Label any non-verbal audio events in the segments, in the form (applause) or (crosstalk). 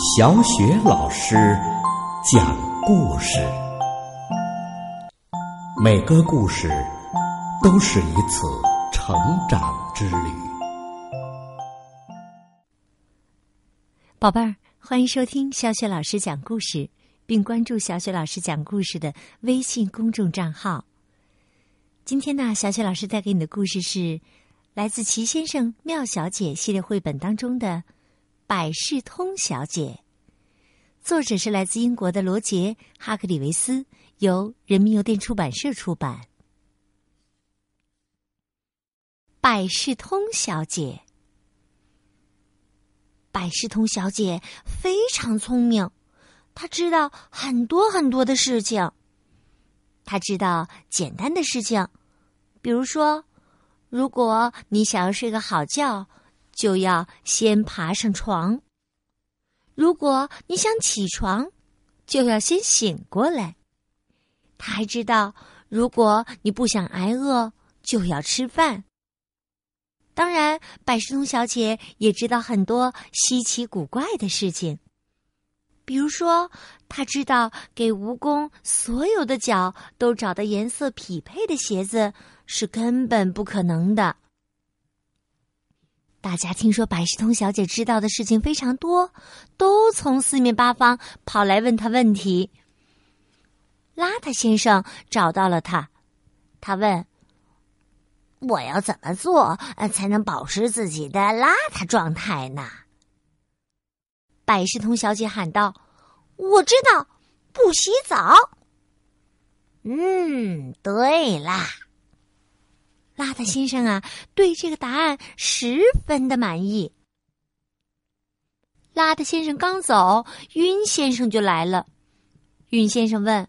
小雪老师讲故事，每个故事都是一次成长之旅。宝贝儿，欢迎收听小雪老师讲故事，并关注小雪老师讲故事的微信公众账号。今天呢，小雪老师带给你的故事是来自《齐先生妙小姐》系列绘本当中的。百事通小姐，作者是来自英国的罗杰·哈克里维斯，由人民邮电出版社出版。百事通小姐，百事通小姐非常聪明，她知道很多很多的事情。她知道简单的事情，比如说，如果你想要睡个好觉。就要先爬上床。如果你想起床，就要先醒过来。他还知道，如果你不想挨饿，就要吃饭。当然，百事通小姐也知道很多稀奇古怪的事情，比如说，她知道给蜈蚣所有的脚都找到颜色匹配的鞋子是根本不可能的。大家听说百事通小姐知道的事情非常多，都从四面八方跑来问她问题。邋遢先生找到了他，他问：“我要怎么做才能保持自己的邋遢状态呢？”百事通小姐喊道：“我知道，不洗澡。”嗯，对啦。先生啊，对这个答案十分的满意。邋遢先生刚走，晕先生就来了。晕先生问：“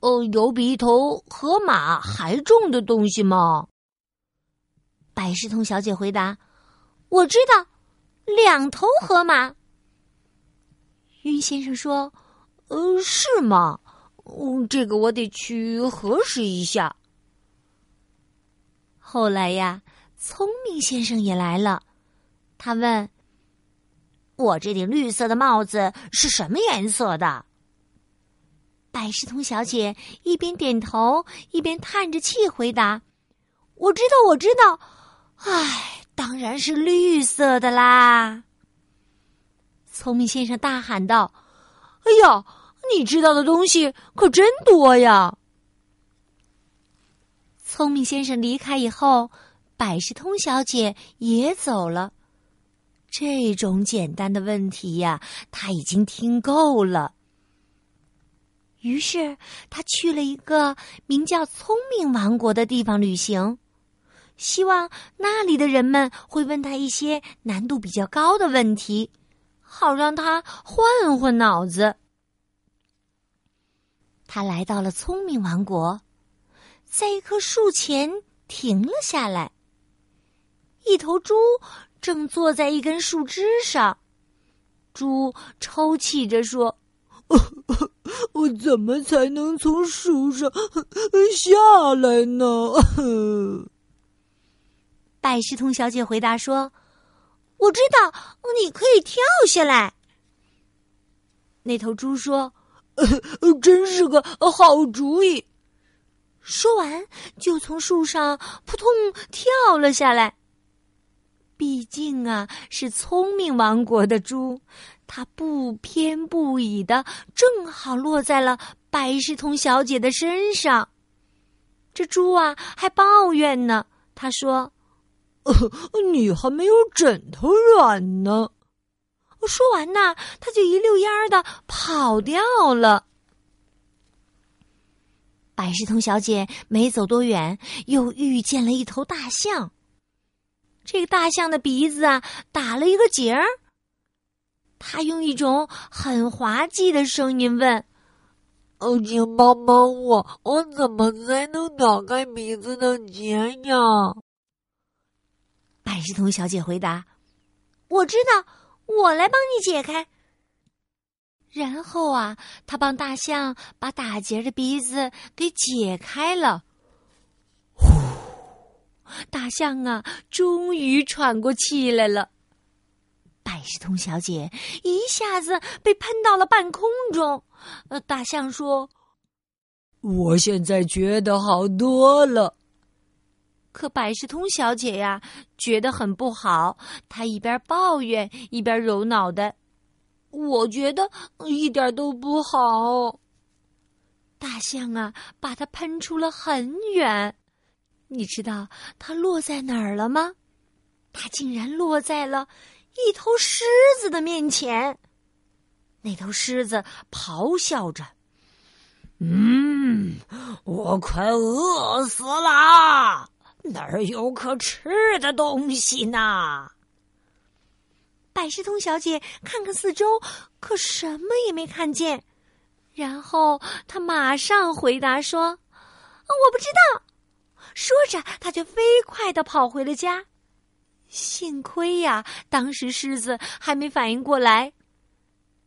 哦，有比一头河马还重的东西吗？”百事通小姐回答：“我知道，两头河马。”晕先生说：“呃，是吗？嗯，这个我得去核实一下。”后来呀，聪明先生也来了。他问：“我这顶绿色的帽子是什么颜色的？”百事通小姐一边点头一边叹着气回答：“我知道，我知道。唉，当然是绿色的啦。”聪明先生大喊道：“哎呀，你知道的东西可真多呀！”聪明先生离开以后，百事通小姐也走了。这种简单的问题呀，他已经听够了。于是他去了一个名叫“聪明王国”的地方旅行，希望那里的人们会问他一些难度比较高的问题，好让他换换脑子。他来到了聪明王国。在一棵树前停了下来。一头猪正坐在一根树枝上，猪抽泣着说：“ (laughs) 我怎么才能从树上下来呢？”百事通小姐回答说：“我知道，你可以跳下来。”那头猪说：“ (laughs) 真是个好主意。”说完，就从树上扑通跳了下来。毕竟啊，是聪明王国的猪，它不偏不倚的，正好落在了百事通小姐的身上。这猪啊，还抱怨呢。他说：“你还没有枕头软呢。”说完呢，他就一溜烟儿的跑掉了。百事通小姐没走多远，又遇见了一头大象。这个大象的鼻子啊，打了一个结儿。他用一种很滑稽的声音问：“哦，请帮帮我，我怎么才能打开鼻子的结呀？”百事通小姐回答：“我知道，我来帮你解开。”然后啊，他帮大象把打结的鼻子给解开了。呼，大象啊，终于喘过气来了。百事通小姐一下子被喷到了半空中。呃，大象说：“我现在觉得好多了。”可百事通小姐呀，觉得很不好。她一边抱怨，一边揉脑袋。我觉得一点都不好。大象啊，把它喷出了很远。你知道它落在哪儿了吗？它竟然落在了一头狮子的面前。那头狮子咆哮着：“嗯，我快饿死了，哪儿有可吃的东西呢？”百事通小姐看看四周，可什么也没看见。然后她马上回答说：“我不知道。”说着，她就飞快的跑回了家。幸亏呀，当时狮子还没反应过来，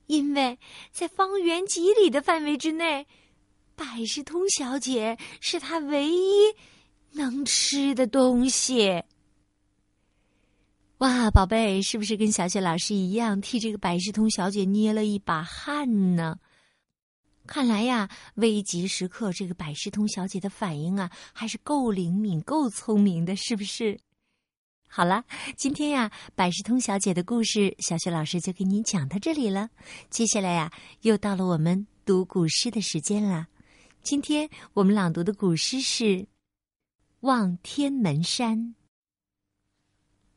因为在方圆几里的范围之内，百事通小姐是他唯一能吃的东西。哇，宝贝，是不是跟小雪老师一样替这个百事通小姐捏了一把汗呢？看来呀，危急时刻，这个百事通小姐的反应啊，还是够灵敏、够聪明的，是不是？好了，今天呀，百事通小姐的故事，小雪老师就给你讲到这里了。接下来呀，又到了我们读古诗的时间了。今天我们朗读的古诗是《望天门山》。《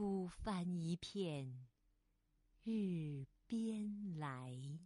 孤帆一片日边来。